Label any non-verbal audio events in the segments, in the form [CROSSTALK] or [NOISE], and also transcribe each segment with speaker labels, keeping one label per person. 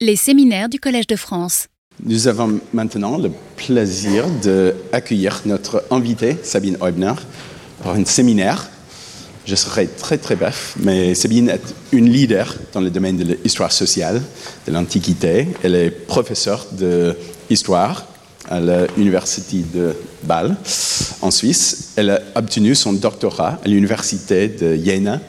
Speaker 1: Les séminaires du Collège de France.
Speaker 2: Nous avons maintenant le plaisir d'accueillir notre invitée, Sabine Eubner, pour un séminaire. Je serai très très bref, mais Sabine est une leader dans le domaine de l'histoire sociale, de l'Antiquité. Elle est professeure d'histoire à l'Université de Bâle, en Suisse. Elle a obtenu son doctorat à l'Université de Jena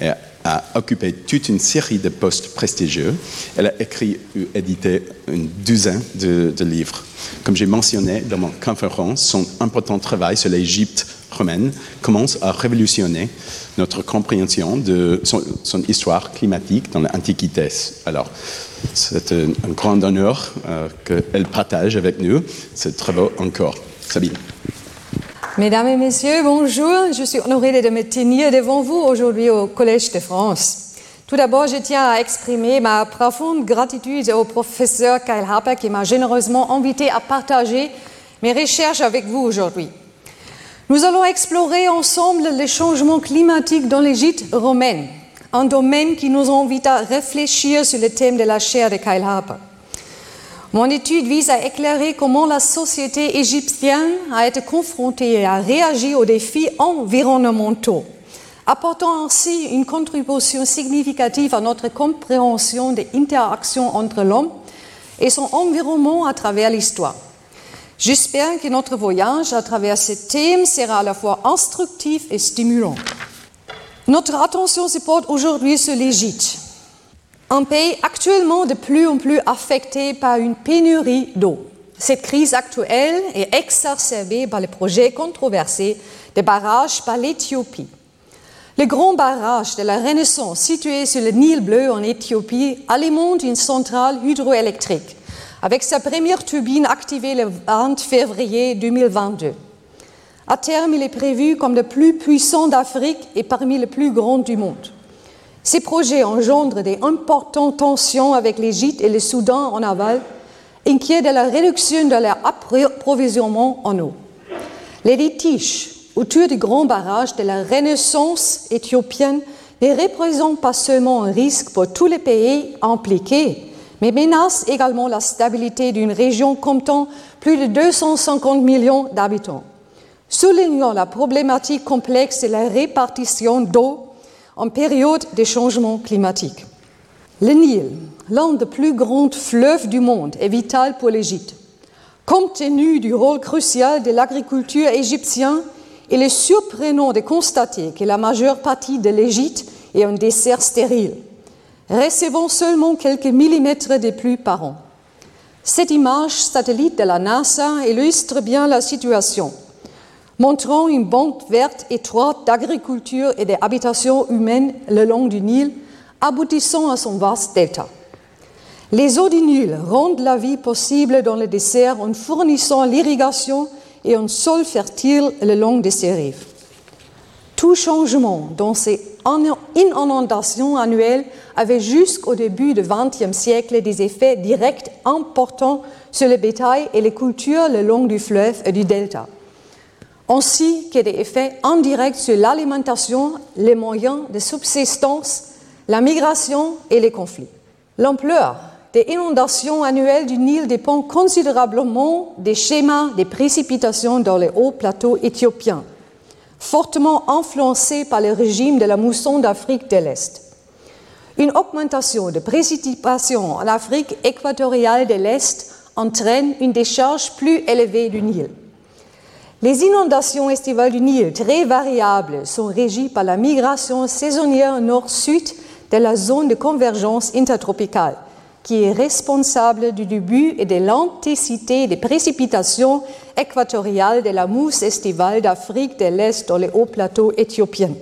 Speaker 2: et a occupé toute une série de postes prestigieux. Elle a écrit ou édité une douzaine de, livres. Comme j'ai mentionné dans mon conférence, son important travail sur l'Égypte romaine commence à révolutionner notre compréhension de son, histoire climatique dans l'Antiquité. Alors, c'est un, grand honneur euh, qu'elle partage avec nous ce travaux encore. Sabine.
Speaker 3: Mesdames et Messieurs, bonjour. Je suis honorée de me tenir devant vous aujourd'hui au Collège de France. Tout d'abord, je tiens à exprimer ma profonde gratitude au professeur Kyle Harper qui m'a généreusement invité à partager mes recherches avec vous aujourd'hui. Nous allons explorer ensemble les changements climatiques dans l'Égypte romaine, un domaine qui nous invite à réfléchir sur le thème de la chair de Kyle Harper. Mon étude vise à éclairer comment la société égyptienne a été confrontée et a réagi aux défis environnementaux, apportant ainsi une contribution significative à notre compréhension des interactions entre l'homme et son environnement à travers l'histoire. J'espère que notre voyage à travers ce thème sera à la fois instructif et stimulant. Notre attention se porte aujourd'hui sur l'Égypte, un pays actuellement de plus en plus affecté par une pénurie d'eau. Cette crise actuelle est exacerbée par le projet controversé des barrages par l'Éthiopie. Le grand barrage de la Renaissance situé sur le Nil bleu en Éthiopie alimente une centrale hydroélectrique avec sa première turbine activée le 20 février 2022. À terme, il est prévu comme le plus puissant d'Afrique et parmi les plus grands du monde. Ces projets engendrent des importantes tensions avec l'Égypte et le Soudan en aval, inquiets de la réduction de leur approvisionnement en eau. Les litiges autour du grand barrage de la Renaissance éthiopienne ne représentent pas seulement un risque pour tous les pays impliqués, mais menacent également la stabilité d'une région comptant plus de 250 millions d'habitants. Soulignant la problématique complexe de la répartition d'eau en période de changement climatique. Le Nil, l'un des plus grands fleuves du monde, est vital pour l'Égypte. Compte tenu du rôle crucial de l'agriculture égyptienne, il est surprenant de constater que la majeure partie de l'Égypte est un dessert stérile, recevant seulement quelques millimètres de pluie par an. Cette image satellite de la NASA illustre bien la situation montrant une bande verte étroite d'agriculture et d'habitations humaines le long du Nil, aboutissant à son vaste delta. Les eaux du Nil rendent la vie possible dans le désert en fournissant l'irrigation et un sol fertile le long de ses rives. Tout changement dans ces inondations annuelles avait jusqu'au début du XXe siècle des effets directs importants sur le bétail et les cultures le long du fleuve et du delta ainsi que des effets indirects sur l'alimentation, les moyens de subsistance, la migration et les conflits. L'ampleur des inondations annuelles du Nil dépend considérablement des schémas des précipitations dans les hauts plateaux éthiopiens, fortement influencés par le régime de la mousson d'Afrique de l'Est. Une augmentation de précipitations en Afrique équatoriale de l'Est entraîne une décharge plus élevée du Nil. Les inondations estivales du Nil, très variables, sont régies par la migration saisonnière nord-sud de la zone de convergence intertropicale, qui est responsable du début et de l'intensité des précipitations équatoriales de la mousse estivale d'Afrique de l'Est dans les hauts plateaux éthiopiens.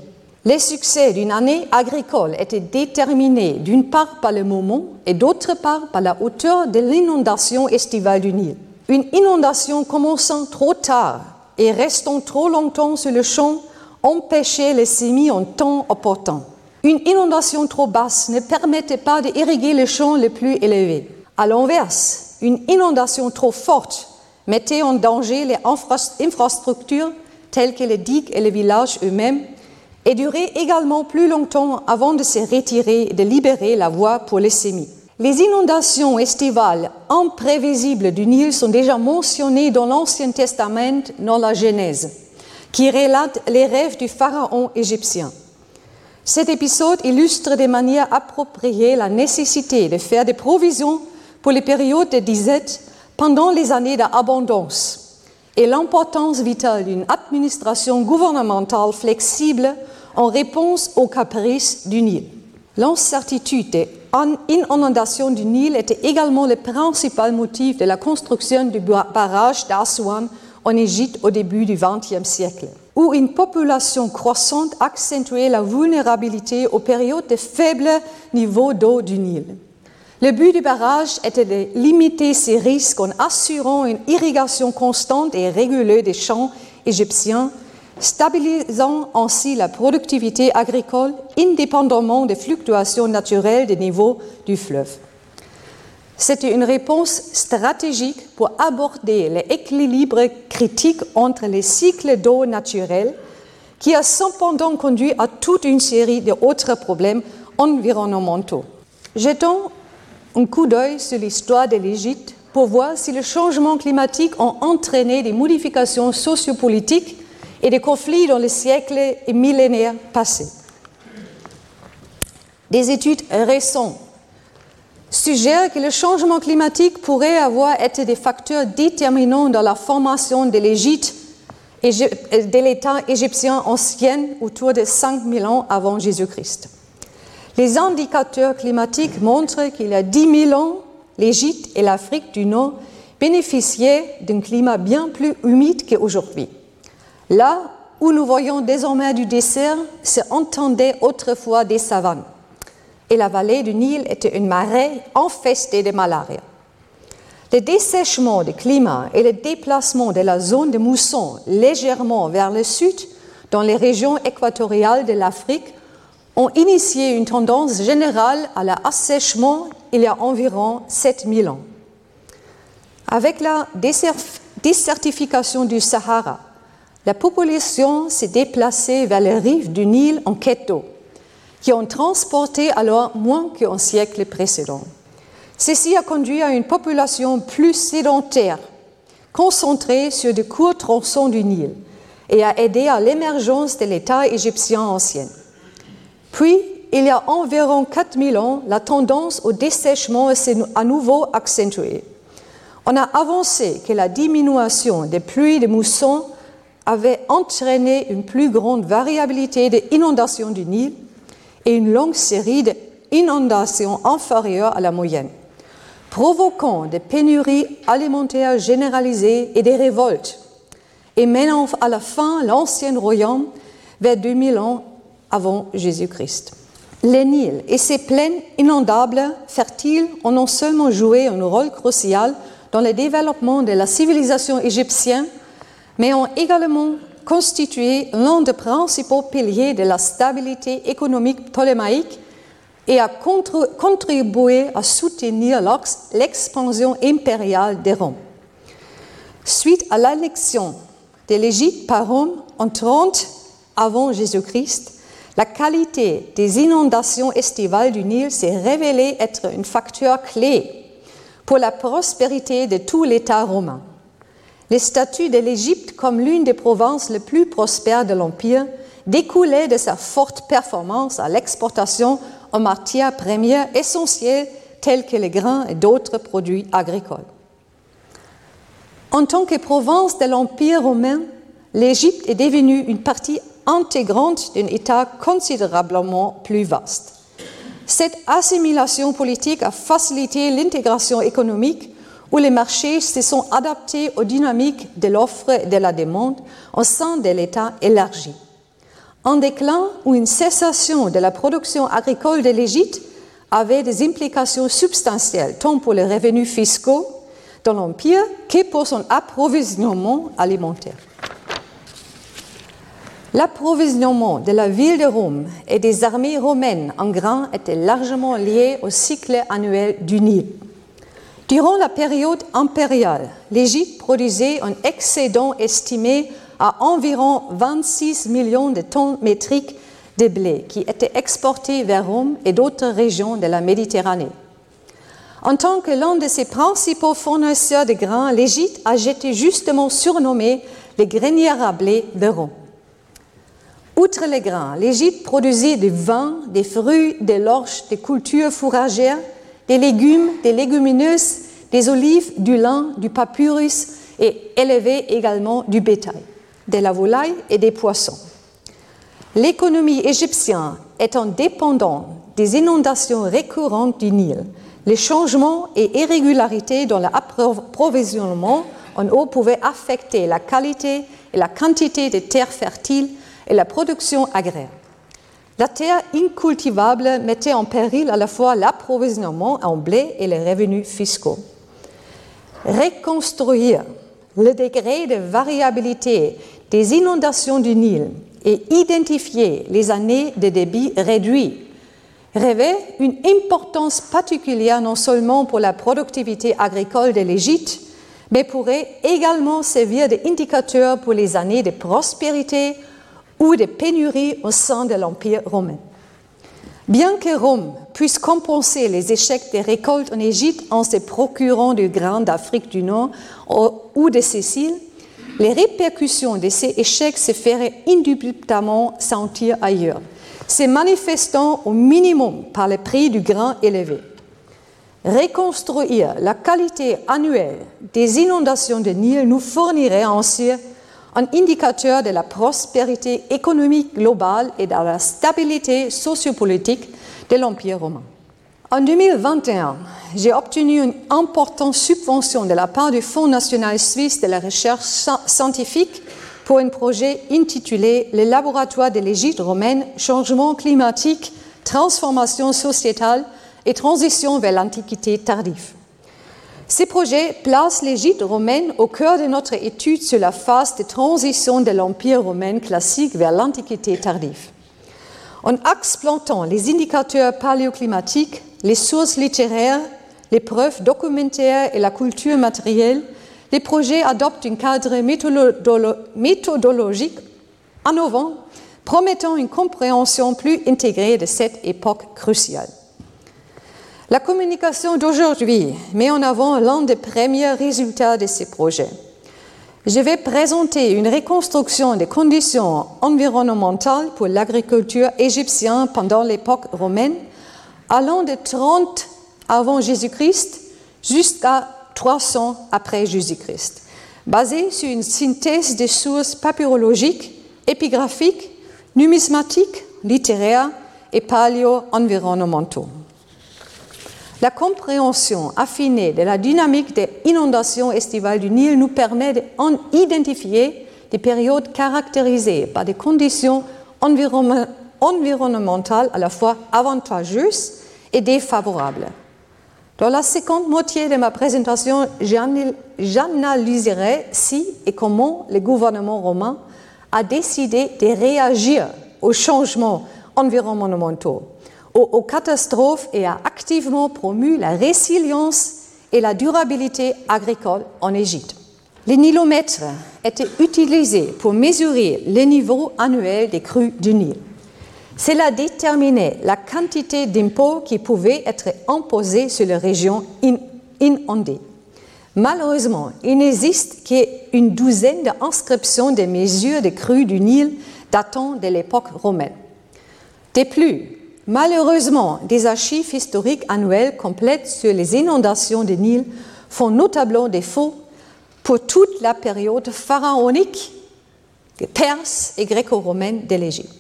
Speaker 3: Les succès d'une année agricole étaient déterminés d'une part par le moment et d'autre part par la hauteur de l'inondation estivale du Nil. Une inondation commençant trop tard et restant trop longtemps sur le champ empêchait les semis en temps opportun. Une inondation trop basse ne permettait pas d'irriguer les champs les plus élevés. À l'inverse, une inondation trop forte mettait en danger les infrastructures telles que les digues et les villages eux-mêmes et durait également plus longtemps avant de se retirer et de libérer la voie pour les semis. Les inondations estivales imprévisibles du Nil sont déjà mentionnées dans l'Ancien Testament dans la Genèse, qui relate les rêves du pharaon égyptien. Cet épisode illustre de manière appropriée la nécessité de faire des provisions pour les périodes de disette pendant les années d'abondance et l'importance vitale d'une administration gouvernementale flexible en réponse aux caprices du Nil. L'incertitude des inondations du Nil était également le principal motif de la construction du barrage d'Aswan en Égypte au début du XXe siècle, où une population croissante accentuait la vulnérabilité aux périodes de faible niveau d'eau du Nil. Le but du barrage était de limiter ces risques en assurant une irrigation constante et régulée des champs égyptiens stabilisant ainsi la productivité agricole indépendamment des fluctuations naturelles des niveaux du fleuve. C'était une réponse stratégique pour aborder l'équilibre critique entre les cycles d'eau naturels qui a cependant conduit à toute une série d'autres problèmes environnementaux. Jetons un coup d'œil sur l'histoire de l'Égypte pour voir si le changement climatique a entraîné des modifications sociopolitiques et des conflits dans les siècles et millénaires passés. Des études récentes suggèrent que le changement climatique pourrait avoir été des facteurs déterminants dans la formation de l'Égypte de l'État égyptien ancien autour de 5000 ans avant Jésus-Christ. Les indicateurs climatiques montrent qu'il y a 10 000 ans, l'Égypte et l'Afrique du Nord bénéficiaient d'un climat bien plus humide qu'aujourd'hui. Là où nous voyons désormais du désert, se entendaient autrefois des savanes. Et la vallée du Nil était une marée infestée de malaria. Le dessèchement du climat et le déplacement de la zone de mousson légèrement vers le sud, dans les régions équatoriales de l'Afrique, ont initié une tendance générale à l'assèchement il y a environ 7000 ans. Avec la désertification du Sahara, la population s'est déplacée vers les rives du Nil en quête d'eau, qui ont transporté alors moins qu'un siècle précédent. Ceci a conduit à une population plus sédentaire, concentrée sur de courts tronçons du Nil, et a aidé à l'émergence de l'État égyptien ancien. Puis, il y a environ 4000 ans, la tendance au dessèchement s'est à nouveau accentuée. On a avancé que la diminution des pluies de mousson avait entraîné une plus grande variabilité des inondations du Nil et une longue série d'inondations inférieures à la moyenne, provoquant des pénuries alimentaires généralisées et des révoltes, et menant à la fin l'ancien royaume vers 2000 ans avant Jésus-Christ. Les Nil et ses plaines inondables fertiles ont non seulement joué un rôle crucial dans le développement de la civilisation égyptienne, mais ont également constitué l'un des principaux piliers de la stabilité économique ptolémaïque et a contribué à soutenir l'expansion impériale de Rome. Suite à l'annexion de l'Égypte par Rome en 30 avant Jésus-Christ, la qualité des inondations estivales du Nil s'est révélée être un facteur clé pour la prospérité de tout l'État romain. Les statuts de l'Égypte comme l'une des provinces les plus prospères de l'Empire découlaient de sa forte performance à l'exportation en matières premières essentielles telles que les grains et d'autres produits agricoles. En tant que province de l'Empire romain, l'Égypte est devenue une partie intégrante d'un État considérablement plus vaste. Cette assimilation politique a facilité l'intégration économique où les marchés se sont adaptés aux dynamiques de l'offre et de la demande au sein de l'État élargi. Un déclin ou une cessation de la production agricole de l'Égypte avait des implications substantielles tant pour les revenus fiscaux dans l'Empire que pour son approvisionnement alimentaire. L'approvisionnement de la ville de Rome et des armées romaines en grains était largement lié au cycle annuel du Nil. Durant la période impériale, l'Égypte produisait un excédent estimé à environ 26 millions de tonnes métriques de blé qui étaient exportés vers Rome et d'autres régions de la Méditerranée. En tant que l'un de ses principaux fournisseurs de grains, l'Égypte a été justement surnommé les grenières à blé de Rome. Outre les grains, l'Égypte produisait du vin, des fruits, des lorches, des cultures fourragères, des légumes, des légumineuses, des olives, du lin, du papyrus et élevait également du bétail, de la volaille et des poissons. L'économie égyptienne étant dépendante des inondations récurrentes du Nil, les changements et irrégularités dans l'approvisionnement en eau pouvaient affecter la qualité et la quantité des terres fertiles et la production agraire. La terre incultivable mettait en péril à la fois l'approvisionnement en blé et les revenus fiscaux. Reconstruire le degré de variabilité des inondations du Nil et identifier les années de débit réduit revêt une importance particulière non seulement pour la productivité agricole de l'Égypte, mais pourrait également servir d'indicateur pour les années de prospérité ou de pénurie au sein de l'Empire romain. Bien que Rome puisse compenser les échecs des récoltes en Égypte en se procurant du grain d'Afrique du Nord ou de Sicile, les répercussions de ces échecs se feraient indubitablement sentir ailleurs, se manifestant au minimum par le prix du grain élevé. Reconstruire la qualité annuelle des inondations de Nil nous fournirait ainsi un indicateur de la prospérité économique globale et de la stabilité sociopolitique de l'Empire romain. En 2021, j'ai obtenu une importante subvention de la part du Fonds national suisse de la recherche scientifique pour un projet intitulé Le laboratoire de l'Égypte romaine, changement climatique, transformation sociétale et transition vers l'Antiquité tardive. Ces projets placent l'Égypte romaine au cœur de notre étude sur la phase de transition de l'Empire romain classique vers l'Antiquité tardive. En exploitant les indicateurs paléoclimatiques, les sources littéraires, les preuves documentaires et la culture matérielle, les projets adoptent un cadre méthodologique innovant, promettant une compréhension plus intégrée de cette époque cruciale. La communication d'aujourd'hui met en avant l'un des premiers résultats de ces projets. Je vais présenter une reconstruction des conditions environnementales pour l'agriculture égyptienne pendant l'époque romaine, allant de 30 avant Jésus-Christ jusqu'à 300 après Jésus-Christ, basée sur une synthèse des sources papyrologiques, épigraphiques, numismatiques, littéraires et paléo-environnementaux. La compréhension affinée de la dynamique des inondations estivales du Nil nous permet d'identifier des périodes caractérisées par des conditions environnementales à la fois avantageuses et défavorables. Dans la seconde moitié de ma présentation, j'analyserai si et comment le gouvernement romain a décidé de réagir aux changements environnementaux aux, catastrophes et a activement promu la résilience et la durabilité agricole en Égypte. Les nilomètres étaient utilisés pour mesurer le niveau annuel des crues du Nil. Cela déterminait la quantité d'impôts qui pouvaient être imposés sur les régions inondées. Malheureusement, il n'existe qu'une douzaine d'inscriptions des mesures de crues du Nil datant de l'époque romaine. De plus, Malheureusement, des archives historiques annuelles complètes sur les inondations du Nil font notablement défaut pour toute la période pharaonique, perse et gréco-romaine de l'Égypte.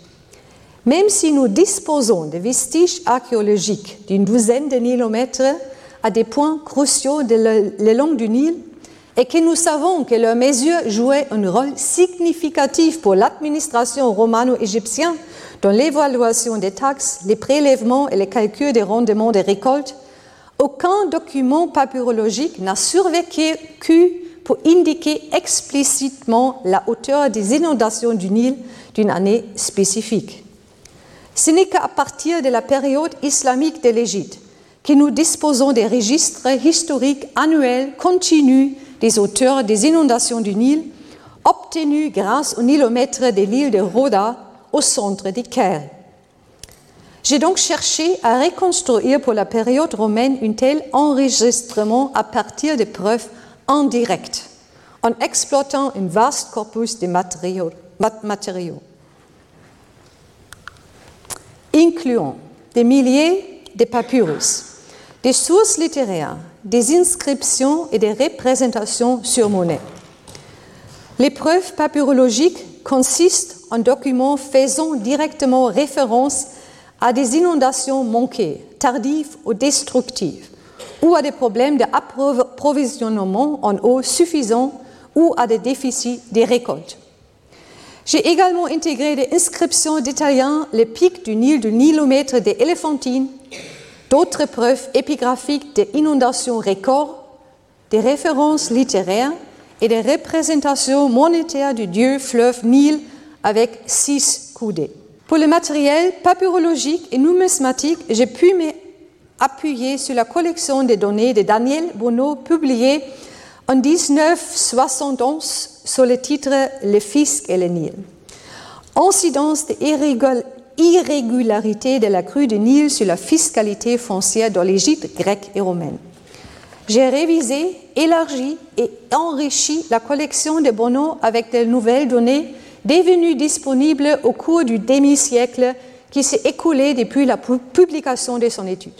Speaker 3: Même si nous disposons de vestiges archéologiques d'une douzaine de kilomètres à des points cruciaux le long du Nil, et que nous savons que leurs mesures jouaient un rôle significatif pour l'administration romano-égyptienne dans l'évaluation des taxes, les prélèvements et les calculs des rendements des récoltes, aucun document papyrologique n'a survécu pour indiquer explicitement la hauteur des inondations du Nil d'une année spécifique. Ce n'est qu'à partir de la période islamique de l'Égypte que nous disposons des registres historiques annuels continus des auteurs des inondations du Nil, obtenus grâce au nilomètre de l'île de Rhoda au centre Caire. J'ai donc cherché à reconstruire pour la période romaine un tel enregistrement à partir de preuves indirectes, en exploitant un vaste corpus de matériaux, incluant des milliers de papyrus, des sources littéraires, des inscriptions et des représentations sur monnaie. Les preuves papyrologiques en documents faisant directement référence à des inondations manquées, tardives ou destructives, ou à des problèmes d'approvisionnement en eau suffisant ou à des déficits des récoltes. J'ai également intégré des inscriptions détaillant les pics du Nil, du Nilomètre des Éléphantines, d'autres preuves épigraphiques d'inondations records, des références littéraires et des représentations monétaires du dieu fleuve Nil avec six coudées. Pour le matériel papyrologique et numismatique, j'ai pu m'appuyer sur la collection des données de Daniel Bonneau publiée en 1971 sur le titre Le fisc et le Nil. Incidence des irrégularités de la crue du Nil sur la fiscalité foncière dans l'Égypte grecque et romaine. J'ai révisé, élargi et enrichi la collection de Bonneau avec de nouvelles données devenu disponible au cours du demi-siècle qui s'est écoulé depuis la publication de son étude.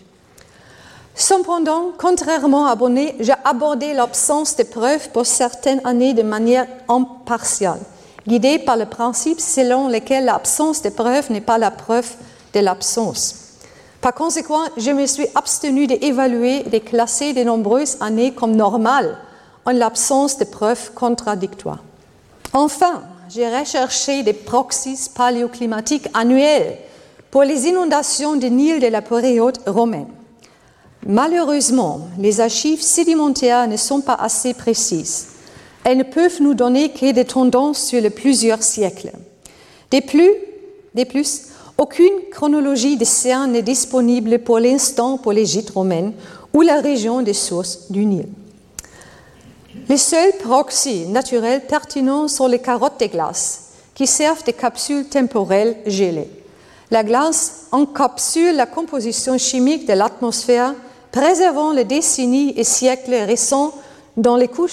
Speaker 3: Cependant, contrairement à Bonnet, j'ai abordé l'absence de preuves pour certaines années de manière impartiale, guidée par le principe selon lequel l'absence de preuves n'est pas la preuve de l'absence. Par conséquent, je me suis abstenu d'évaluer et de classer de nombreuses années comme normales en l'absence de preuves contradictoires. Enfin, j'ai recherché des proxys paléoclimatiques annuels pour les inondations du Nil de la période romaine. Malheureusement, les archives sédimentaires ne sont pas assez précises. Elles ne peuvent nous donner que des tendances sur plusieurs siècles. De plus, aucune chronologie des scènes n'est disponible pour l'instant pour l'Égypte romaine ou la région des sources du Nil. Les seuls proxys naturels pertinents sont les carottes de glace, qui servent de capsules temporelles gelées. La glace encapsule la composition chimique de l'atmosphère, préservant les décennies et siècles récents dans les couches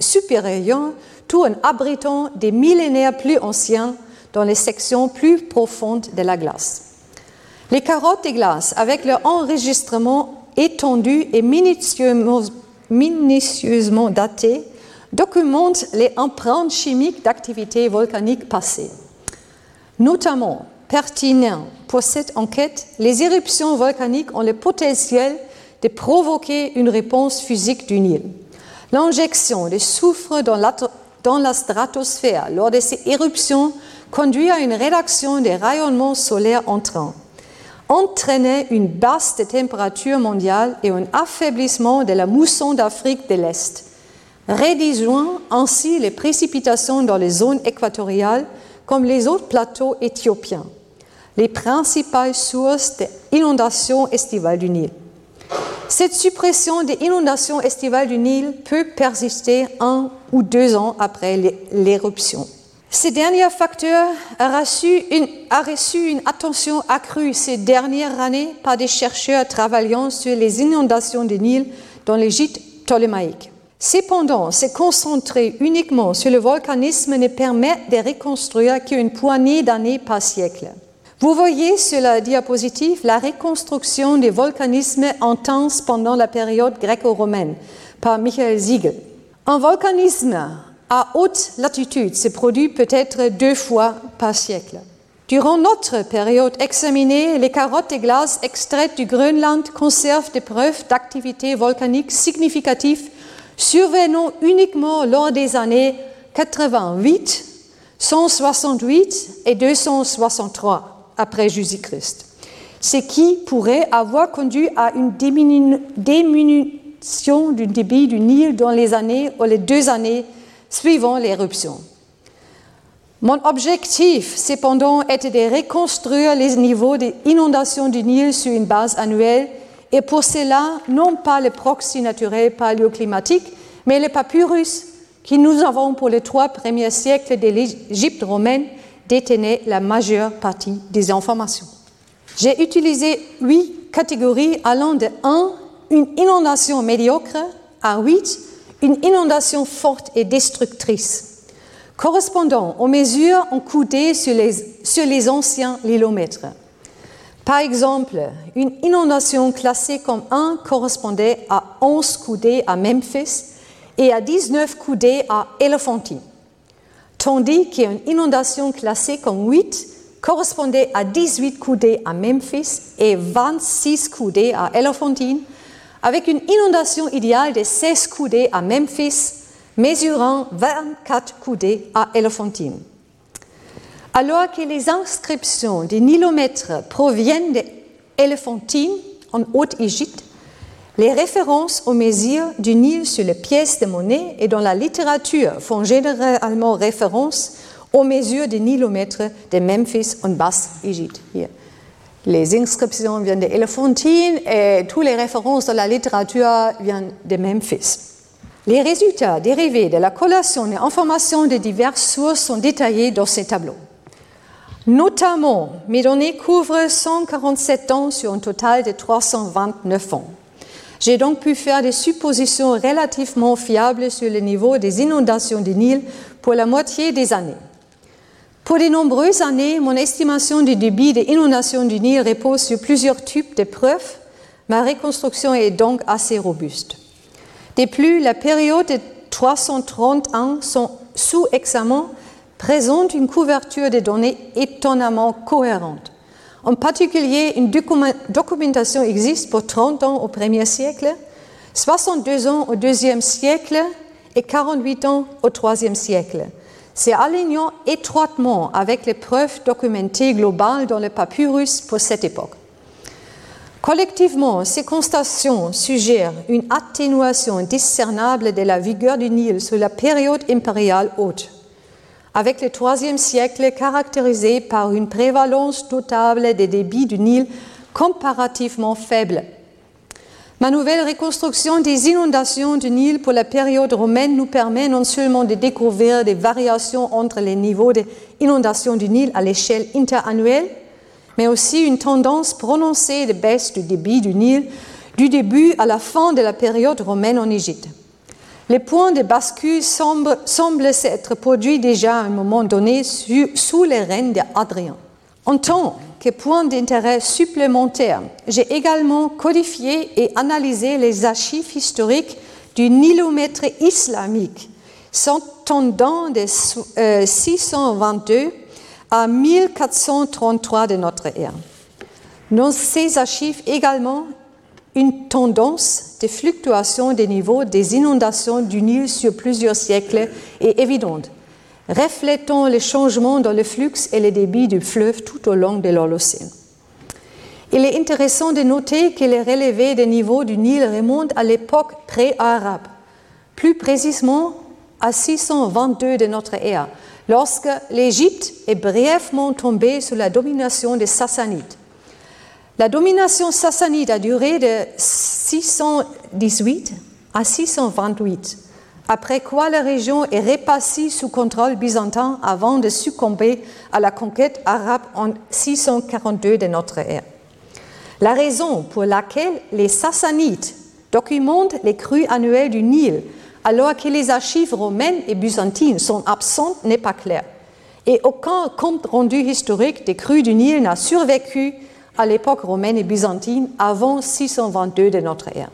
Speaker 3: supérieures, tout en abritant des millénaires plus anciens dans les sections plus profondes de la glace. Les carottes de glace, avec leur enregistrement étendu et minutieusement minutieusement datés documentent les empreintes chimiques d'activités volcaniques passées. Notamment, pertinent pour cette enquête, les éruptions volcaniques ont le potentiel de provoquer une réponse physique du Nil. L'injection de soufre dans la, dans la stratosphère lors de ces éruptions conduit à une réduction des rayonnements solaires entrants entraînait une baisse des températures mondiales et un affaiblissement de la mousson d'Afrique de l'Est, réduisant ainsi les précipitations dans les zones équatoriales comme les autres plateaux éthiopiens, les principales sources d'inondations estivales du Nil. Cette suppression des inondations estivales du Nil peut persister un ou deux ans après l'éruption. Ces derniers facteurs a reçu, une, reçu une attention accrue ces dernières années par des chercheurs travaillant sur les inondations du Nil dans l'Égypte ptolémaïque. Cependant, se concentrer uniquement sur le volcanisme ne permet de reconstruire qu'une poignée d'années par siècle. Vous voyez sur la diapositive la reconstruction des volcanismes intenses pendant la période gréco-romaine par Michael Siegel. Un volcanisme à haute latitude. Se produit peut-être deux fois par siècle. Durant notre période examinée, les carottes de glace extraites du Groenland conservent des preuves d'activité volcanique significatives. Survenant uniquement lors des années 88, 168 et 263 après Jésus-Christ, ce qui pourrait avoir conduit à une diminution du débit du Nil dans les années ou les deux années suivant l'éruption. Mon objectif, cependant, était de reconstruire les niveaux d'inondation du Nil sur une base annuelle et pour cela, non pas le proxy naturel paléoclimatique, mais le papyrus que nous avons pour les trois premiers siècles de l'Égypte romaine détenait la majeure partie des informations. J'ai utilisé huit catégories allant de 1, une inondation médiocre, à 8, une inondation forte et destructrice, correspondant aux mesures encoudées sur les, sur les anciens lilomètres. Par exemple, une inondation classée comme 1 correspondait à 11 coudées à Memphis et à 19 coudées à Elephantine, tandis qu'une inondation classée comme 8 correspondait à 18 coudées à Memphis et 26 coudées à Elephantine, avec une inondation idéale de 16 coudées à Memphis, mesurant 24 coudées à Elephantine. Alors que les inscriptions des nilomètres proviennent d'Elephantine en Haute-Égypte, les références aux mesures du Nil sur les pièces de monnaie et dans la littérature font généralement référence aux mesures des nilomètres de Memphis en Basse-Égypte. Les inscriptions viennent d'Elephantine et toutes les références de la littérature viennent de Memphis. Les résultats dérivés de la collation des informations de diverses sources sont détaillés dans ces tableaux. Notamment, mes données couvrent 147 ans sur un total de 329 ans. J'ai donc pu faire des suppositions relativement fiables sur le niveau des inondations du Nil pour la moitié des années. Pour de nombreuses années, mon estimation du débit des inondations du Nil repose sur plusieurs types de preuves. Ma reconstruction est donc assez robuste. De plus, la période de 330 ans sous examen présente une couverture de données étonnamment cohérente. En particulier, une documentation existe pour 30 ans au premier siècle, 62 ans au deuxième siècle et 48 ans au troisième siècle c'est alignant étroitement avec les preuves documentées globales dans le papyrus pour cette époque. Collectivement, ces constatations suggèrent une atténuation discernable de la vigueur du Nil sur la période impériale haute, avec le troisième siècle caractérisé par une prévalence notable des débits du Nil comparativement faibles Ma nouvelle reconstruction des inondations du Nil pour la période romaine nous permet non seulement de découvrir des variations entre les niveaux d'inondation du Nil à l'échelle interannuelle, mais aussi une tendance prononcée de baisse du débit du Nil du début à la fin de la période romaine en Égypte. Les points de bascule semblent, s'être produits déjà à un moment donné sous les règnes d'Adrien. En tant point d'intérêt supplémentaire, j'ai également codifié et analysé les archives historiques du nilomètre islamique, s'entendant de 622 euh, à 1433 de notre ère. Dans ces archives également, une tendance de fluctuation des niveaux des inondations du Nil sur plusieurs siècles est évidente reflétant les changements dans le flux et les débits du fleuve tout au long de l'Holocène. Il est intéressant de noter que les relevés des niveaux du Nil remontent à l'époque pré-arabe, plus précisément à 622 de notre ère, lorsque l'Égypte est brièvement tombée sous la domination des Sassanides. La domination sassanide a duré de 618 à 628 après quoi la région est repassée sous contrôle byzantin avant de succomber à la conquête arabe en 642 de notre ère. La raison pour laquelle les Sassanides documentent les crues annuelles du Nil alors que les archives romaines et byzantines sont absentes n'est pas claire. Et aucun compte rendu historique des crues du Nil n'a survécu à l'époque romaine et byzantine avant 622 de notre ère.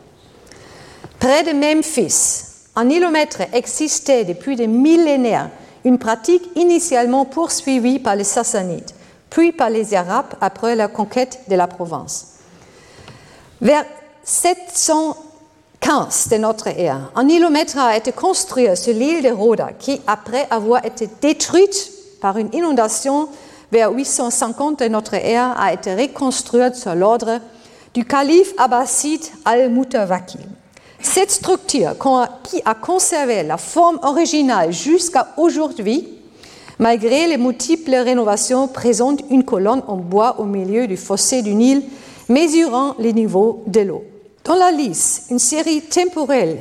Speaker 3: Près de Memphis, un nilomètre existait depuis des millénaires, une pratique initialement poursuivie par les Sassanides, puis par les Arabes après la conquête de la province. Vers 715 de notre ère, un nilomètre a été construit sur l'île de Rhoda, qui, après avoir été détruite par une inondation vers 850 de notre ère, a été reconstruite sur l'ordre du calife abbasside al-Mutawakil. Cette structure qui a conservé la forme originale jusqu'à aujourd'hui, malgré les multiples rénovations, présente une colonne en bois au milieu du fossé du Nil, mesurant les niveaux de l'eau. Dans la liste, une série temporelle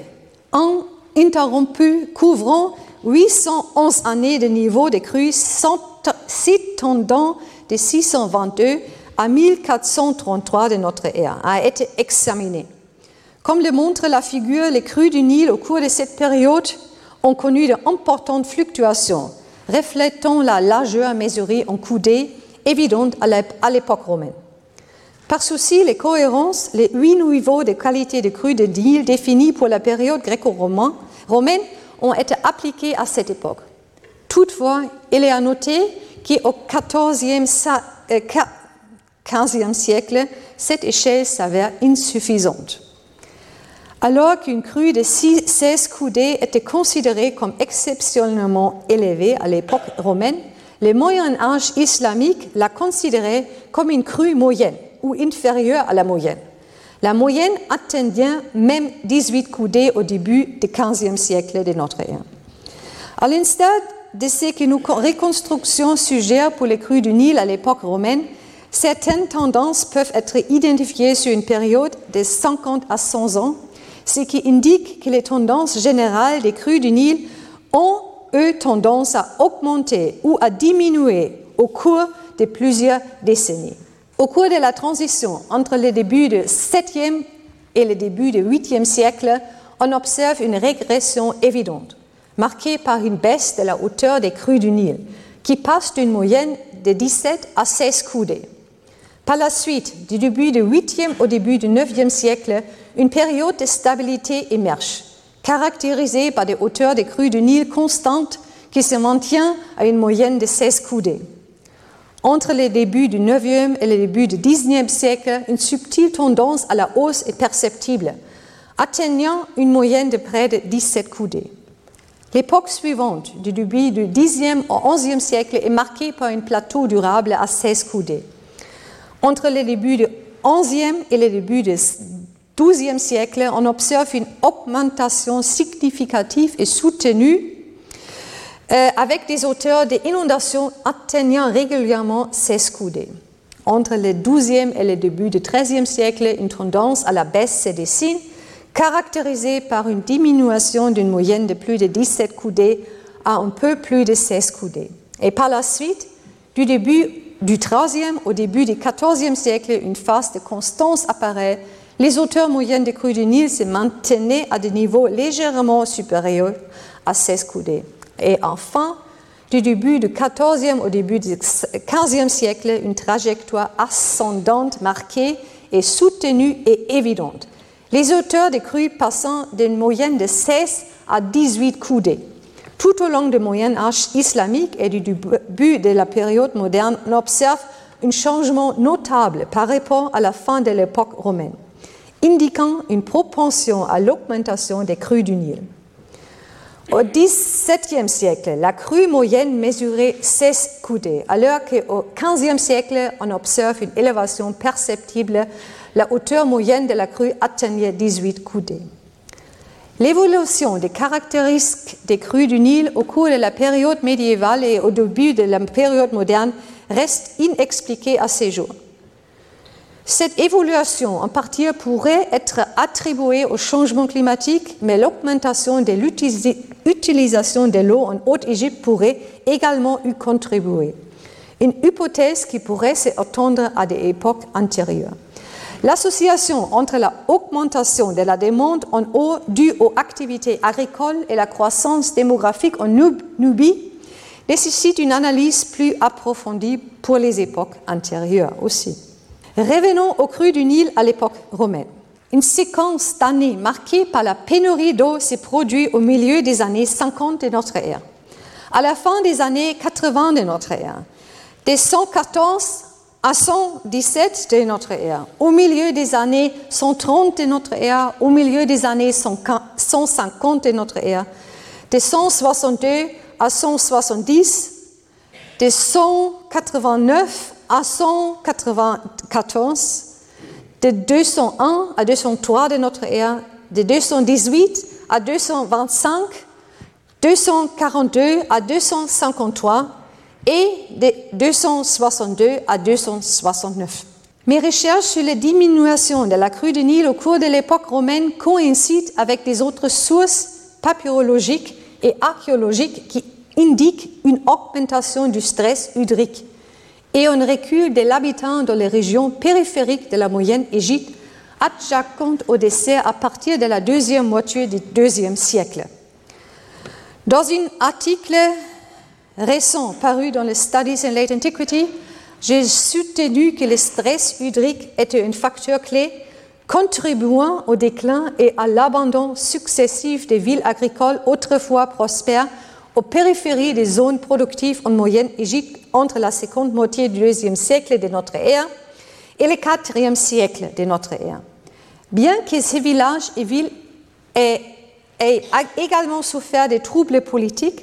Speaker 3: interrompue couvrant 811 années de niveau de crue s'étendant de 622 à 1433 de notre ère a été examiné. Comme le montre la figure, les crues du Nil au cours de cette période ont connu d'importantes fluctuations, reflétant la largeur mesurée en coudées évidente à l'époque romaine. Par souci de cohérence, les huit niveaux de qualité de crues de Nil définis pour la période gréco-romaine ont été appliqués à cette époque. Toutefois, il est à noter qu'au XIVe, XVe siècle, cette échelle s'avère insuffisante. Alors qu'une crue de 16 coudées était considérée comme exceptionnellement élevée à l'époque romaine, le Moyen Âge islamique l'a considérée comme une crue moyenne ou inférieure à la moyenne. La moyenne atteignait même 18 coudées au début du XVe siècle de notre ère. À l'instar de ce que nos reconstructions suggèrent pour les crues du Nil à l'époque romaine, certaines tendances peuvent être identifiées sur une période de 50 à 100 ans ce qui indique que les tendances générales des crues du Nil ont, eux, tendance à augmenter ou à diminuer au cours de plusieurs décennies. Au cours de la transition entre le début du 7e et le début du 8e siècle, on observe une régression évidente, marquée par une baisse de la hauteur des crues du Nil, qui passe d'une moyenne de 17 à 16 coudées. Par la suite, du début du 8e au début du 9e siècle, une période de stabilité émerge, caractérisée par des hauteurs de crues du Nil constantes qui se maintiennent à une moyenne de 16 coudées. Entre les débuts du 9e et le début du 19e siècle, une subtile tendance à la hausse est perceptible, atteignant une moyenne de près de 17 coudées. L'époque suivante, du début du 10e au 11e siècle, est marquée par un plateau durable à 16 coudées. Entre les débuts du 11e et le début du XIIe siècle, on observe une augmentation significative et soutenue euh, avec des auteurs d'inondations atteignant régulièrement 16 coudées. Entre le XIIe et le début du XIIIe siècle, une tendance à la baisse se dessine, caractérisée par une diminution d'une moyenne de plus de 17 coudées à un peu plus de 16 coudées. Et par la suite, du début du XIIIe au début du XIVe siècle, une phase de constance apparaît les hauteurs moyennes des crues du Nil se maintenaient à des niveaux légèrement supérieurs à 16 coudées. Et enfin, du début du XIVe au début du XVe siècle, une trajectoire ascendante marquée et soutenue et évidente. Les hauteurs des crues passant d'une moyenne de 16 à 18 coudées. Tout au long du Moyen Âge islamique et du début de la période moderne, on observe un changement notable par rapport à la fin de l'époque romaine indiquant une propension à l'augmentation des crues du Nil. Au XVIIe siècle, la crue moyenne mesurait 16 coudées, alors qu'au XVe siècle, on observe une élévation perceptible. La hauteur moyenne de la crue atteignait 18 coudées. L'évolution des caractéristiques des crues du Nil au cours de la période médiévale et au début de la période moderne reste inexpliquée à ces jours. Cette évolution en partie pourrait être attribuée au changement climatique, mais l'augmentation de l'utilisation de l'eau en Haute-Égypte pourrait également y contribuer. Une hypothèse qui pourrait s'attendre à des époques antérieures. L'association entre l'augmentation de la demande en eau due aux activités agricoles et la croissance démographique en Nubie nécessite une analyse plus approfondie pour les époques antérieures aussi. Revenons aux crues du Nil à l'époque romaine. Une séquence d'années marquée par la pénurie d'eau s'est produite au milieu des années 50 de notre ère. À la fin des années 80 de notre ère, des 114 à 117 de notre ère, au milieu des années 130 de notre ère, au milieu des années 150 de notre ère, de 162 à 170, de 189 à 194, de 201 à 203 de notre ère, de 218 à 225, 242 à 253 et de 262 à 269. Mes recherches sur la diminution de la crue du Nil au cours de l'époque romaine coïncident avec des autres sources papyrologiques et archéologiques qui indiquent une augmentation du stress hydrique et un recul de l'habitant dans les régions périphériques de la moyenne Égypte, adjacentes au dessert à partir de la deuxième moitié du deuxième siècle. Dans un article récent paru dans le Studies in Late Antiquity, j'ai soutenu que le stress hydrique était un facteur clé contribuant au déclin et à l'abandon successif des villes agricoles autrefois prospères aux périphéries des zones productives en moyenne Égypte entre la seconde moitié du deuxième siècle de notre ère et le quatrième siècle de notre ère. Bien que ces villages et villes aient également souffert des troubles politiques,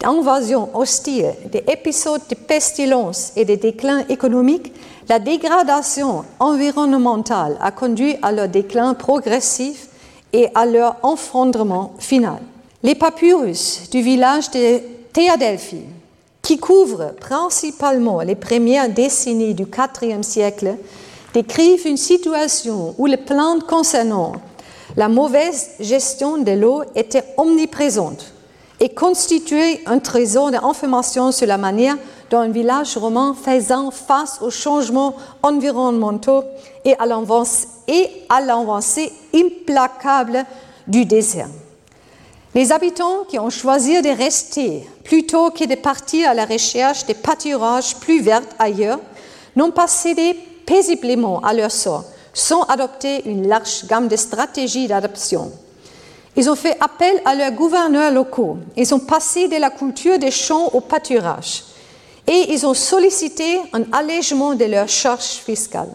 Speaker 3: d'invasions hostiles, des épisodes de pestilence et de déclin économique, la dégradation environnementale a conduit à leur déclin progressif et à leur effondrement final. Les papyrus du village de Théadelphie, qui couvrent principalement les premières décennies du IVe siècle, décrivent une situation où les plaintes concernant la mauvaise gestion de l'eau étaient omniprésentes et constituaient un trésor d'informations sur la manière dont un village romain faisant face aux changements environnementaux et à l'avancée implacable du désert. Les habitants qui ont choisi de rester plutôt que de partir à la recherche des pâturages plus verts ailleurs n'ont pas cédé paisiblement à leur sort, sans adopter une large gamme de stratégies d'adoption. Ils ont fait appel à leurs gouverneurs locaux. Ils ont passé de la culture des champs au pâturage. Et ils ont sollicité un allègement de leurs charges fiscales.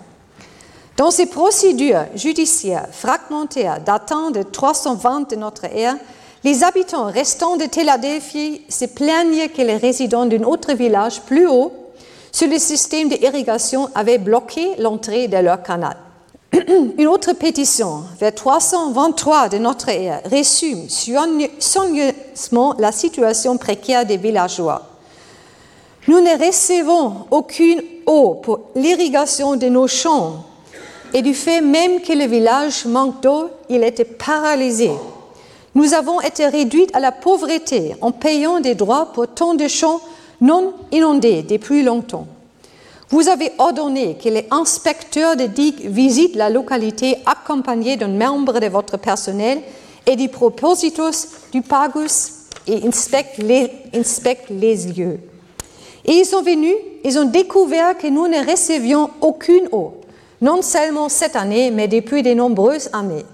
Speaker 3: Dans ces procédures judiciaires fragmentaires datant de 320 de notre ère, les habitants restants de Philadelphie se plaignaient que les résidents d'un autre village plus haut sur le système d'irrigation avaient bloqué l'entrée de leur canal. [CLEARS THROAT] Une autre pétition, vers 323 de notre ère, résume soigneusement la situation précaire des villageois. Nous ne recevons aucune eau pour l'irrigation de nos champs et du fait même que le village manque d'eau, il était paralysé. Nous avons été réduits à la pauvreté en payant des droits pour tant de champs non inondés depuis longtemps. Vous avez ordonné que les inspecteurs de digues visitent la localité accompagnés d'un membre de votre personnel et du propositus du pagus et inspectent les, inspectent les lieux. Et ils sont venus, ils ont découvert que nous ne recevions aucune eau, non seulement cette année, mais depuis de nombreuses années,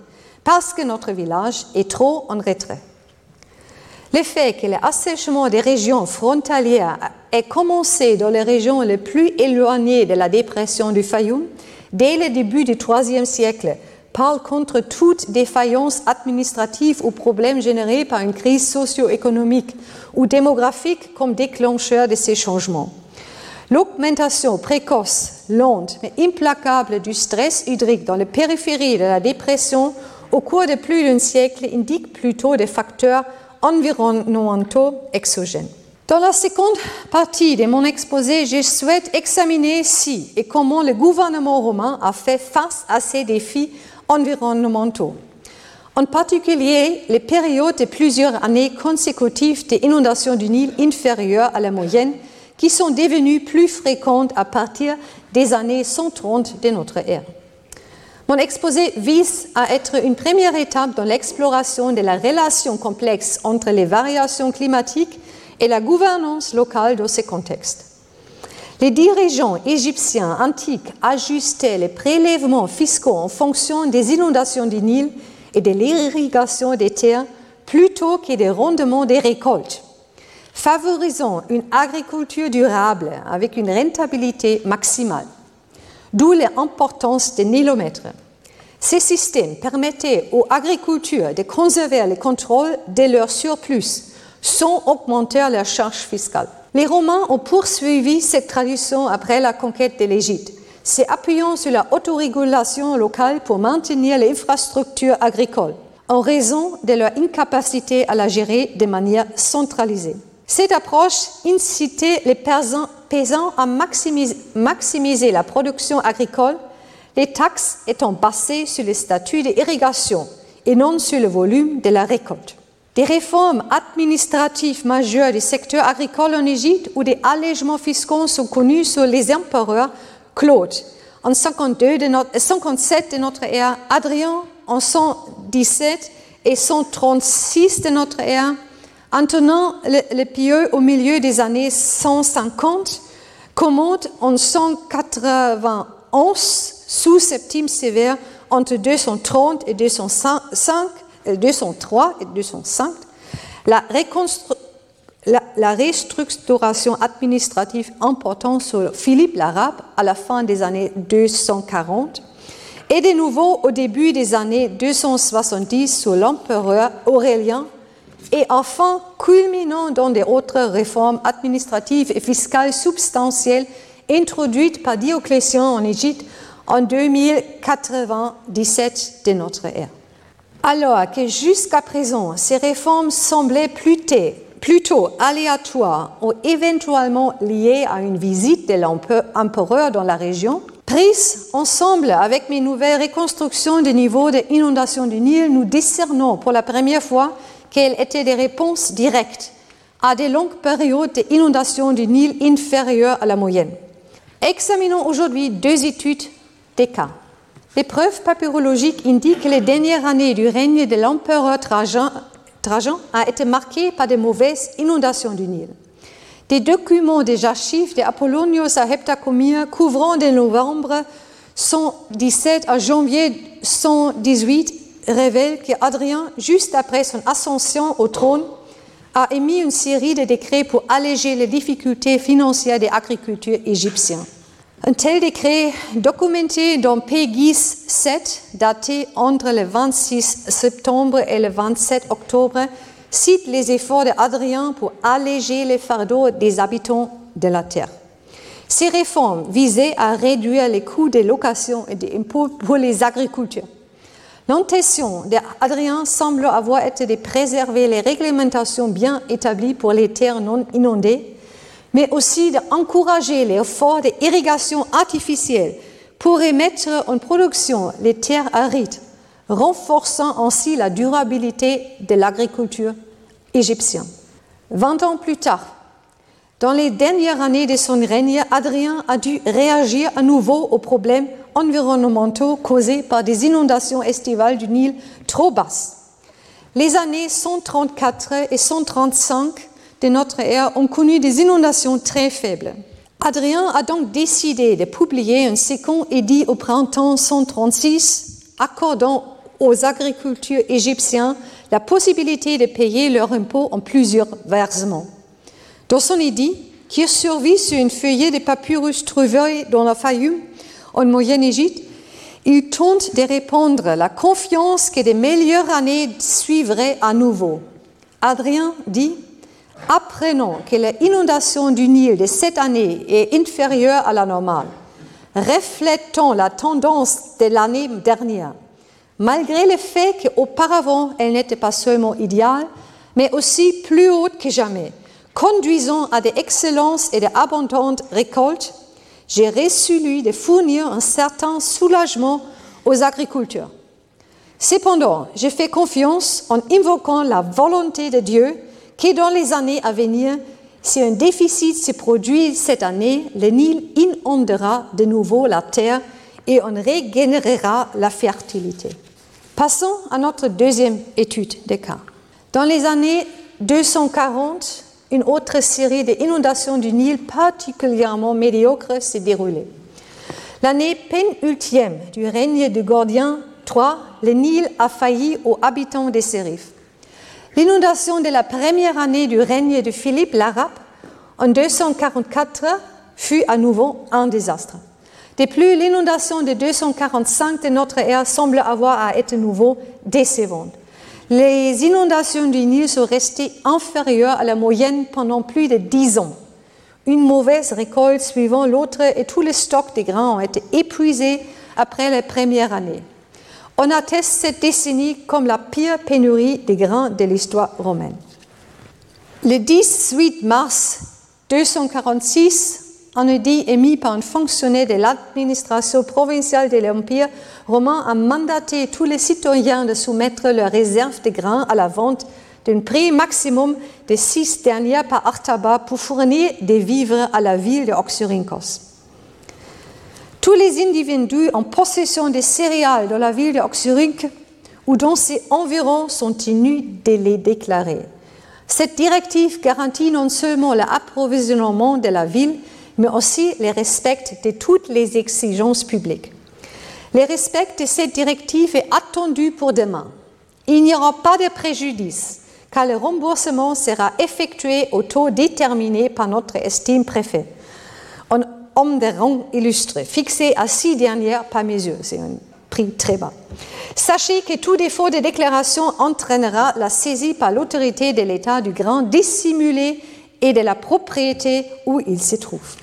Speaker 3: parce que notre village est trop en retrait. Le fait que l'assèchement des régions frontalières ait commencé dans les régions les plus éloignées de la dépression du Fayoum dès le début du IIIe siècle parle contre toute défaillance administrative ou problème généré par une crise socio-économique ou démographique comme déclencheur de ces changements. L'augmentation précoce, lente mais implacable du stress hydrique dans les périphéries de la dépression au cours de plus d'un siècle indique plutôt des facteurs environnementaux exogènes. Dans la seconde partie de mon exposé, je souhaite examiner si et comment le gouvernement romain a fait face à ces défis environnementaux. En particulier, les périodes de plusieurs années consécutives d'inondations du Nil inférieures à la moyenne, qui sont devenues plus fréquentes à partir des années 130 de notre ère. Mon exposé vise à être une première étape dans l'exploration de la relation complexe entre les variations climatiques et la gouvernance locale dans ces contextes. Les dirigeants égyptiens antiques ajustaient les prélèvements fiscaux en fonction des inondations du Nil et de l'irrigation des terres plutôt que des rendements des récoltes, favorisant une agriculture durable avec une rentabilité maximale d'où l'importance des nilomètres. Ces systèmes permettaient aux agriculteurs de conserver le contrôle de leur surplus sans augmenter leurs charges fiscales. Les Romains ont poursuivi cette tradition après la conquête de l'Égypte, s'appuyant sur la autorégulation locale pour maintenir l'infrastructure agricole, en raison de leur incapacité à la gérer de manière centralisée. Cette approche incitait les paysans à maximiser, la production agricole, les taxes étant basées sur les statuts d'irrigation et non sur le volume de la récolte. des réformes administratives majeures du secteur agricole en Égypte ou des allègements fiscaux sont connus sous les empereurs Claude en 52 de notre, 57 de notre ère, Adrien en 117 et 136 de notre ère, Antonin le, le Pieux au milieu des années 150, Commode en 191 sous Septime Sévère entre 230 et 205, 203 et 205. La, la, la restructuration administrative importante sur Philippe l'Arabe à la fin des années 240 et de nouveau au début des années 270 sous l'empereur Aurélien et enfin culminant dans des autres réformes administratives et fiscales substantielles introduites par Dioclétien en Égypte en 2097 de notre ère. Alors que jusqu'à présent, ces réformes semblaient plutôt aléatoires ou éventuellement liées à une visite de l'empereur dans la région, prises ensemble avec mes nouvelles reconstructions des niveaux d'inondation du Nil, nous discernons pour la première fois qu'elles étaient des réponses directes à des longues périodes d'inondation du Nil inférieures à la moyenne. Examinons aujourd'hui deux études des cas. Les preuves papyrologiques indiquent que les dernières années du règne de l'empereur Trajan, a été marquées par de mauvaises inondations du Nil. Des documents des archives de Apollonius à Heptacomia couvrant de novembre 117 à janvier 118 révèlent qu'Adrien, juste après son ascension au trône, a émis une série de décrets pour alléger les difficultés financières des agriculteurs égyptiens. Un tel décret, documenté dans Pégis 7, daté entre le 26 septembre et le 27 octobre, cite les efforts d'Adrien pour alléger les fardeaux des habitants de la terre. Ces réformes visaient à réduire les coûts des locations et des impôts pour les agriculteurs. L'intention d'Adrien semble avoir été de préserver les réglementations bien établies pour les terres non inondées mais aussi d'encourager l'effort d'irrigation artificielle pour remettre en production les terres arides, renforçant ainsi la durabilité de l'agriculture égyptienne. Vingt ans plus tard, dans les dernières années de son règne, Adrien a dû réagir à nouveau aux problèmes environnementaux causés par des inondations estivales du Nil trop basses. Les années 134 et 135 de notre ère ont connu des inondations très faibles. Adrien a donc décidé de publier un second édit au printemps 136 accordant aux agriculteurs égyptiens la possibilité de payer leurs impôts en plusieurs versements. Dans son édit, qui survit sur une feuillet de papyrus trouvé dans la Fayoum, en Moyen-Égypte, il tente de répondre la confiance que des meilleures années suivraient à nouveau. Adrien dit apprenons que l'inondation du Nil de cette année est inférieure à la normale, reflétant la tendance de l'année dernière, malgré le fait qu'auparavant elle n'était pas seulement idéale, mais aussi plus haute que jamais, conduisant à des excellences et d'abondantes récoltes, j'ai résolu de fournir un certain soulagement aux agriculteurs. Cependant, j'ai fait confiance en invoquant la volonté de Dieu que dans les années à venir, si un déficit se produit cette année, le Nil inondera de nouveau la terre et on régénérera la fertilité. Passons à notre deuxième étude des cas. Dans les années 240, une autre série d'inondations du Nil particulièrement médiocre s'est déroulée. L'année pénultième du règne de Gordien III, le Nil a failli aux habitants des Sérifs. L'inondation de la première année du règne de Philippe l'Arabe en 244 fut à nouveau un désastre. De plus, l'inondation de 245 de notre ère semble avoir à être nouveau décevante. Les inondations du Nil sont restées inférieures à la moyenne pendant plus de dix ans. Une mauvaise récolte suivant l'autre et tous les stocks de grains ont été épuisés après la première année. On atteste cette décennie comme la pire pénurie des grains de l'histoire romaine. Le 18 mars 246, un édit émis par un fonctionnaire de l'administration provinciale de l'Empire romain a mandaté tous les citoyens de soumettre leurs réserves de grains à la vente d'un prix maximum de six dernières par Artaba pour fournir des vivres à la ville de Oxyrhynchos. Tous les individus en possession des céréales dans la ville de Oxyrhynch ou dans ses environs sont tenus de les déclarer. Cette directive garantit non seulement l'approvisionnement de la ville, mais aussi le respect de toutes les exigences publiques. Le respect de cette directive est attendu pour demain. Il n'y aura pas de préjudice, car le remboursement sera effectué au taux déterminé par notre estime préfet. Un homme de rang illustré, fixé à six dernières par mesure. C'est un prix très bas. Sachez que tout défaut de déclaration entraînera la saisie par l'autorité de l'État du grain dissimulé et de la propriété où il se trouve.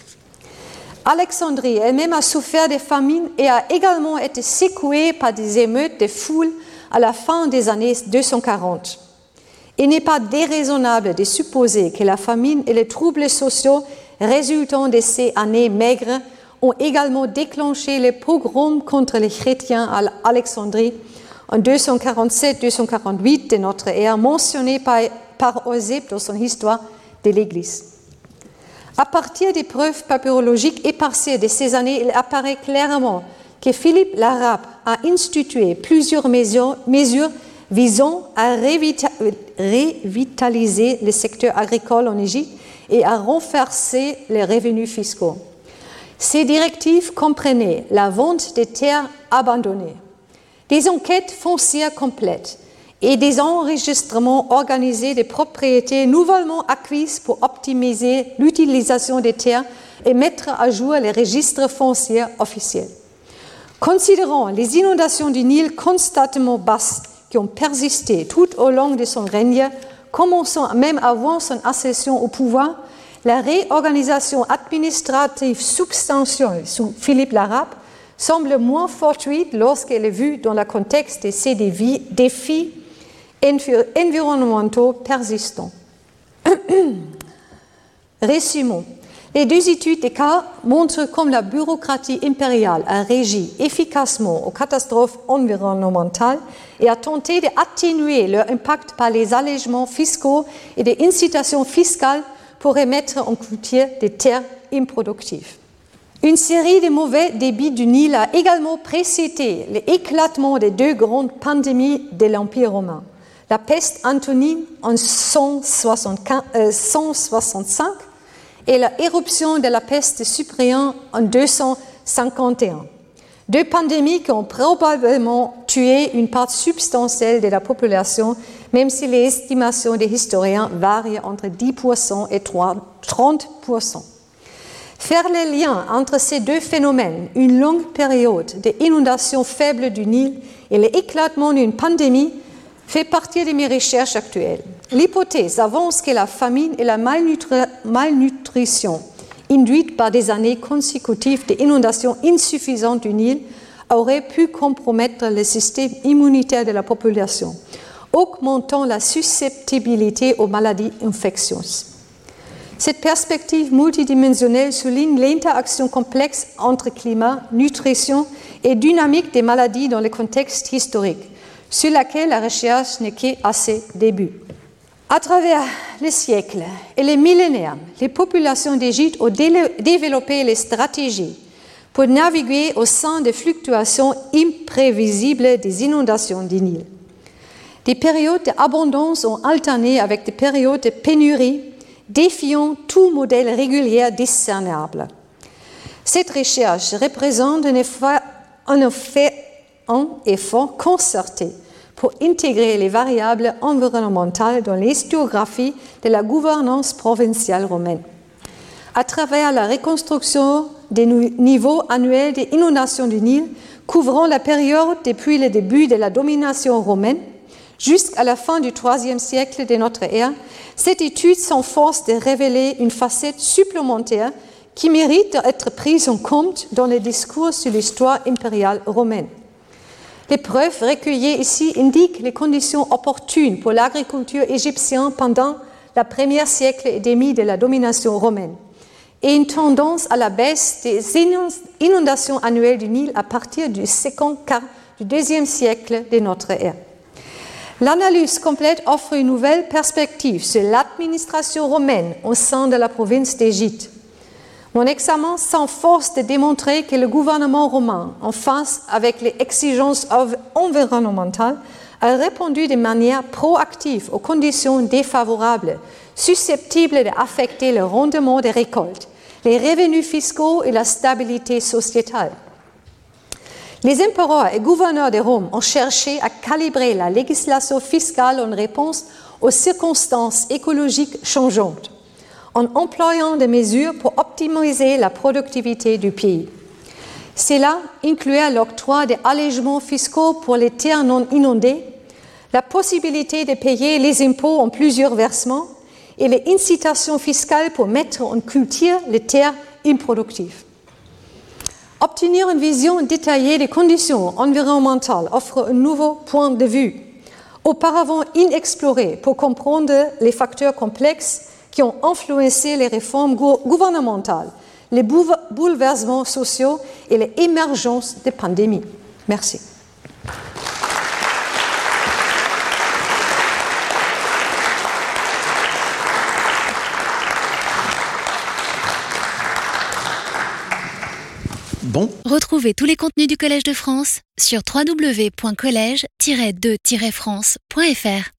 Speaker 3: Alexandrie elle-même a souffert des famines et a également été secouée par des émeutes de foule à la fin des années 240. Il n'est pas déraisonnable de supposer que la famine et les troubles sociaux résultant de ces années maigres ont également déclenché les pogroms contre les chrétiens à Alexandrie en 247-248 de notre ère, mentionné par, par dans son histoire de l'Église. À partir des preuves papyrologiques éparcées de ces années, il apparaît clairement que Philippe l'Arabe a institué plusieurs mesures, visant à revitaliser le secteur agricole en Égypte et à renforcer les revenus fiscaux. Ces directives comprenaient la vente des terres abandonnées, des enquêtes foncières complètes, et des enregistrements organisés des propriétés nouvellement acquises pour optimiser l'utilisation des terres et mettre à jour les registres fonciers officiels. Considérant les inondations du Nil constamment basses qui ont persisté tout au long de son règne, commençant même avant son accession au pouvoir, la réorganisation administrative substantielle sous Philippe l'Arabe semble moins fortuite lorsqu'elle est vue dans le contexte de ces défis environnementaux persistants. [CLEARS THROAT] Résumons. Les deux études des cas montrent comme la bureaucratie impériale a régi efficacement aux catastrophes environnementales et a tenté d'atténuer leur impact par les allègements fiscaux et des incitations fiscales pour remettre en culture des terres improductives. Une série de mauvais débits du Nil a également précédé l'éclatement des deux grandes pandémies de l'Empire romain la peste antonine en 165 euh, et l'éruption de la peste Cyprien en 251. Deux pandémies qui ont probablement tué une part substantielle de la population, même si les estimations des historiens varient entre 10% et 30%. Faire le lien entre ces deux phénomènes, une longue période d'inondation faible du Nil et l'éclatement d'une pandémie, fait partie de mes recherches actuelles. L'hypothèse avance que la famine et la malnutrition induites par des années consécutives d'inondations insuffisantes du Nil auraient pu compromettre le système immunitaire de la population, augmentant la susceptibilité aux maladies infectieuses. Cette perspective multidimensionnelle souligne l'interaction complexe entre climat, nutrition et dynamique des maladies dans le contexte historique sur laquelle la recherche n'est qu'à ses débuts. À travers les siècles et les millénaires, les populations d'Égypte ont développé les stratégies pour naviguer au sein des fluctuations imprévisibles des inondations du Nil. Des périodes d'abondance ont alterné avec des périodes de pénurie, défiant tout modèle régulier discernable. Cette recherche représente en effet un effort concerté pour intégrer les variables environnementales dans l'historiographie de la gouvernance provinciale romaine. À travers la reconstruction des niveaux annuels des inondations du Nil, couvrant la période depuis le début de la domination romaine jusqu'à la fin du IIIe siècle de notre ère, cette étude s'enforce de révéler une facette supplémentaire qui mérite d'être prise en compte dans les discours sur l'histoire impériale romaine. Les preuves recueillies ici indiquent les conditions opportunes pour l'agriculture égyptienne pendant la première siècle et demi de la domination romaine et une tendance à la baisse des inondations annuelles du Nil à partir du second quart du deuxième siècle de notre ère. L'analyse complète offre une nouvelle perspective sur l'administration romaine au sein de la province d'Égypte. Mon examen s'enforce de démontrer que le gouvernement romain, en face avec les exigences environnementales, a répondu de manière proactive aux conditions défavorables, susceptibles d'affecter le rendement des récoltes, les revenus fiscaux et la stabilité sociétale. Les empereurs et gouverneurs de Rome ont cherché à calibrer la législation fiscale en réponse aux circonstances écologiques changeantes, en employant des mesures pour optimiser la productivité du pays. Cela incluait l'octroi des allègements fiscaux pour les terres non inondées, la possibilité de payer les impôts en plusieurs versements et les incitations fiscales pour mettre en culture les terres improductives. Obtenir une vision détaillée des conditions environnementales offre un nouveau point de vue, auparavant inexploré pour comprendre les facteurs complexes qui ont influencé les réformes gouvernementales, les bouleversements sociaux et l'émergence des pandémies. Merci.
Speaker 1: Retrouvez tous les contenus du Collège de France sur www.colège-2-france.fr.